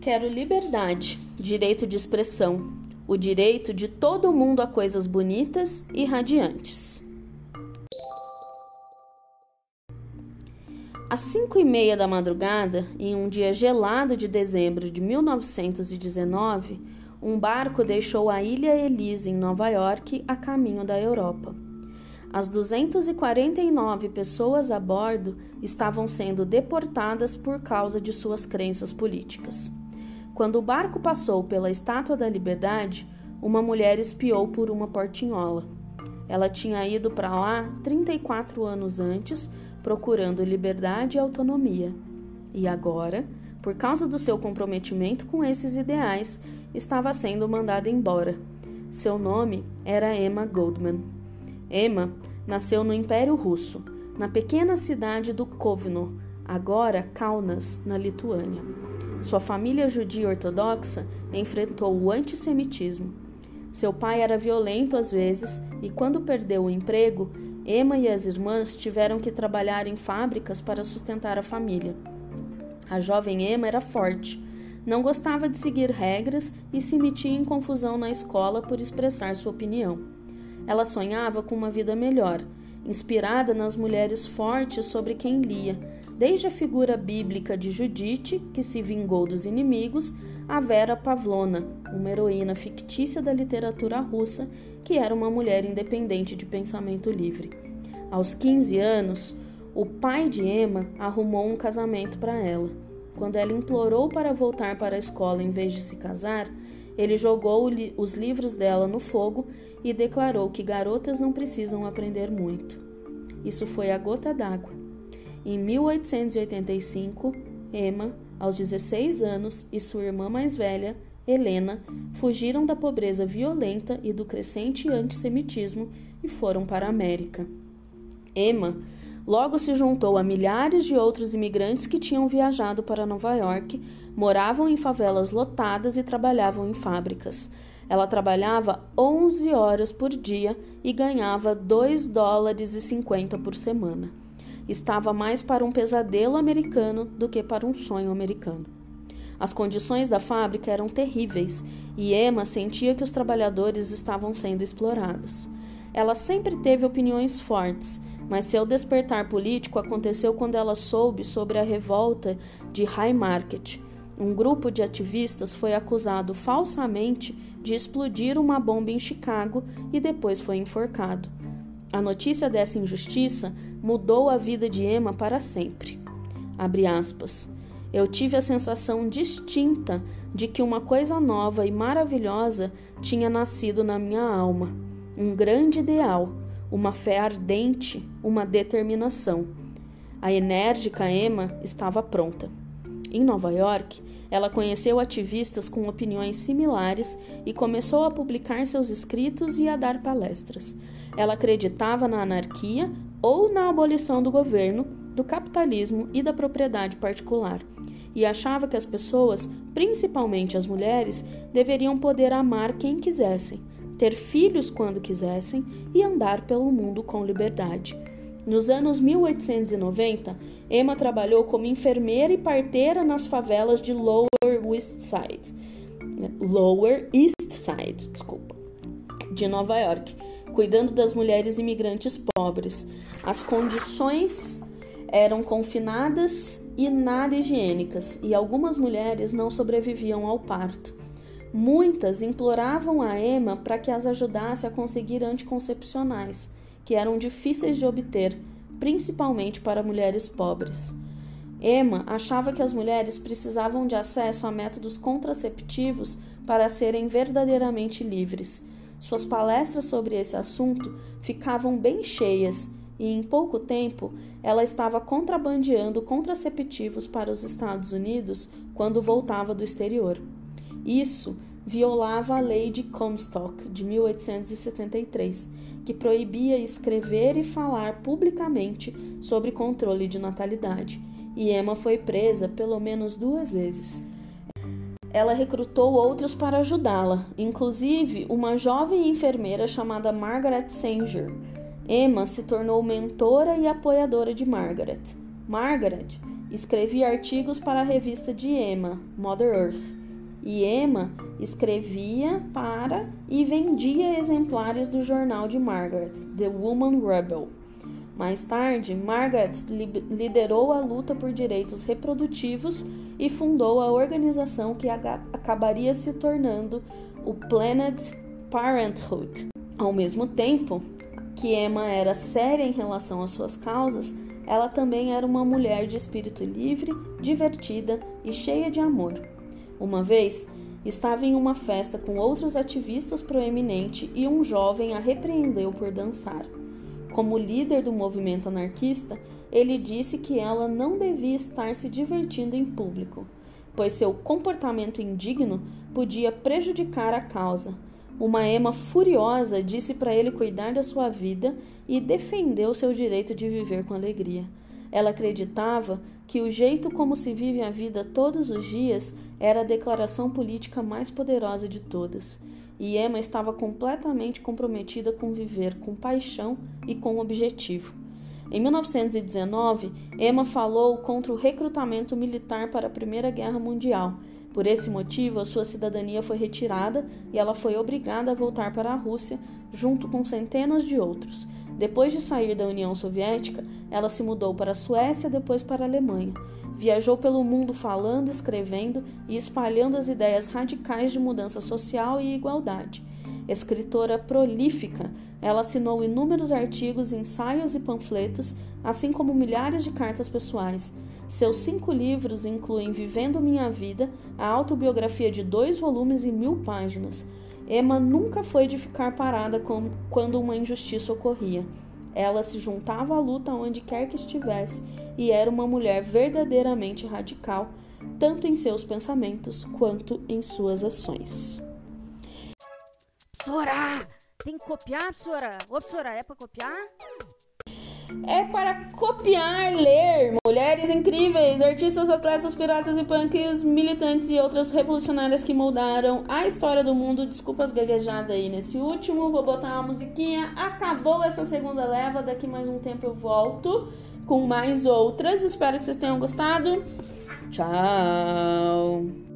Quero liberdade, direito de expressão, o direito de todo mundo a coisas bonitas e radiantes. Às cinco e meia da madrugada, em um dia gelado de dezembro de 1919, um barco deixou a Ilha Elise, em Nova York, a caminho da Europa. As 249 pessoas a bordo estavam sendo deportadas por causa de suas crenças políticas. Quando o barco passou pela Estátua da Liberdade, uma mulher espiou por uma portinhola. Ela tinha ido para lá 34 anos antes, procurando liberdade e autonomia. E agora, por causa do seu comprometimento com esses ideais, estava sendo mandada embora. Seu nome era Emma Goldman. Emma nasceu no Império Russo, na pequena cidade do Kovno, agora Kaunas, na Lituânia. Sua família judia ortodoxa enfrentou o antissemitismo. Seu pai era violento às vezes e, quando perdeu o emprego, Emma e as irmãs tiveram que trabalhar em fábricas para sustentar a família. A jovem Emma era forte, não gostava de seguir regras e se metia em confusão na escola por expressar sua opinião. Ela sonhava com uma vida melhor, inspirada nas mulheres fortes sobre quem lia, desde a figura bíblica de Judite, que se vingou dos inimigos, a Vera Pavlona, uma heroína fictícia da literatura russa, que era uma mulher independente de pensamento livre. Aos 15 anos, o pai de Emma arrumou um casamento para ela. Quando ela implorou para voltar para a escola em vez de se casar, ele jogou os livros dela no fogo e declarou que garotas não precisam aprender muito. Isso foi a gota d'água. Em 1885, Emma, aos 16 anos, e sua irmã mais velha, Helena, fugiram da pobreza violenta e do crescente antissemitismo e foram para a América. Emma logo se juntou a milhares de outros imigrantes que tinham viajado para Nova York, moravam em favelas lotadas e trabalhavam em fábricas. Ela trabalhava 11 horas por dia e ganhava 2 dólares e 50 por semana. Estava mais para um pesadelo americano do que para um sonho americano. As condições da fábrica eram terríveis e Emma sentia que os trabalhadores estavam sendo explorados. Ela sempre teve opiniões fortes, mas seu despertar político aconteceu quando ela soube sobre a revolta de High Market. Um grupo de ativistas foi acusado falsamente de explodir uma bomba em Chicago e depois foi enforcado. A notícia dessa injustiça mudou a vida de Emma para sempre. Eu tive a sensação distinta de que uma coisa nova e maravilhosa tinha nascido na minha alma, um grande ideal, uma fé ardente, uma determinação. A enérgica Emma estava pronta. Em Nova York, ela conheceu ativistas com opiniões similares e começou a publicar seus escritos e a dar palestras. Ela acreditava na anarquia ou na abolição do governo, do capitalismo e da propriedade particular, e achava que as pessoas, principalmente as mulheres, deveriam poder amar quem quisessem, ter filhos quando quisessem e andar pelo mundo com liberdade. Nos anos 1890, Emma trabalhou como enfermeira e parteira nas favelas de Lower East Side, Lower East Side, desculpa, de Nova York, cuidando das mulheres imigrantes pobres. As condições eram confinadas e nada higiênicas, e algumas mulheres não sobreviviam ao parto. Muitas imploravam a Emma para que as ajudasse a conseguir anticoncepcionais, que eram difíceis de obter, principalmente para mulheres pobres. Emma achava que as mulheres precisavam de acesso a métodos contraceptivos para serem verdadeiramente livres suas palestras sobre esse assunto ficavam bem cheias e em pouco tempo ela estava contrabandeando contraceptivos para os Estados Unidos quando voltava do exterior. Isso violava a lei de Comstock de 1873, que proibia escrever e falar publicamente sobre controle de natalidade, e Emma foi presa pelo menos duas vezes ela recrutou outros para ajudá-la, inclusive uma jovem enfermeira chamada Margaret Sanger. Emma se tornou mentora e apoiadora de Margaret. Margaret escrevia artigos para a revista de Emma, Mother Earth, e Emma escrevia para e vendia exemplares do jornal de Margaret, The Woman Rebel. Mais tarde, Margaret liderou a luta por direitos reprodutivos e fundou a organização que acabaria se tornando o Planned Parenthood. Ao mesmo tempo, que Emma era séria em relação às suas causas, ela também era uma mulher de espírito livre, divertida e cheia de amor. Uma vez, estava em uma festa com outros ativistas proeminentes e um jovem a repreendeu por dançar. Como líder do movimento anarquista, ele disse que ela não devia estar se divertindo em público, pois seu comportamento indigno podia prejudicar a causa uma Emma furiosa disse para ele cuidar da sua vida e defendeu seu direito de viver com alegria. Ela acreditava que o jeito como se vive a vida todos os dias era a declaração política mais poderosa de todas. E Emma estava completamente comprometida com viver com paixão e com objetivo. Em 1919, Emma falou contra o recrutamento militar para a Primeira Guerra Mundial por esse motivo, a sua cidadania foi retirada e ela foi obrigada a voltar para a Rússia, junto com centenas de outros. Depois de sair da União Soviética, ela se mudou para a Suécia, depois para a Alemanha. Viajou pelo mundo falando, escrevendo e espalhando as ideias radicais de mudança social e igualdade. Escritora prolífica, ela assinou inúmeros artigos, ensaios e panfletos, assim como milhares de cartas pessoais. Seus cinco livros incluem Vivendo Minha Vida, a autobiografia de dois volumes e mil páginas. Emma nunca foi de ficar parada quando uma injustiça ocorria. Ela se juntava à luta onde quer que estivesse e era uma mulher verdadeiramente radical, tanto em seus pensamentos quanto em suas ações. Sora! Tem que copiar, Sora? Ô, Sora, é pra copiar? É para copiar, ler. Mulheres incríveis, artistas, atletas, piratas e punks, militantes e outras revolucionárias que moldaram a história do mundo. Desculpa as gaguejadas aí nesse último. Vou botar uma musiquinha. Acabou essa segunda leva. Daqui mais um tempo eu volto com mais outras. Espero que vocês tenham gostado. Tchau.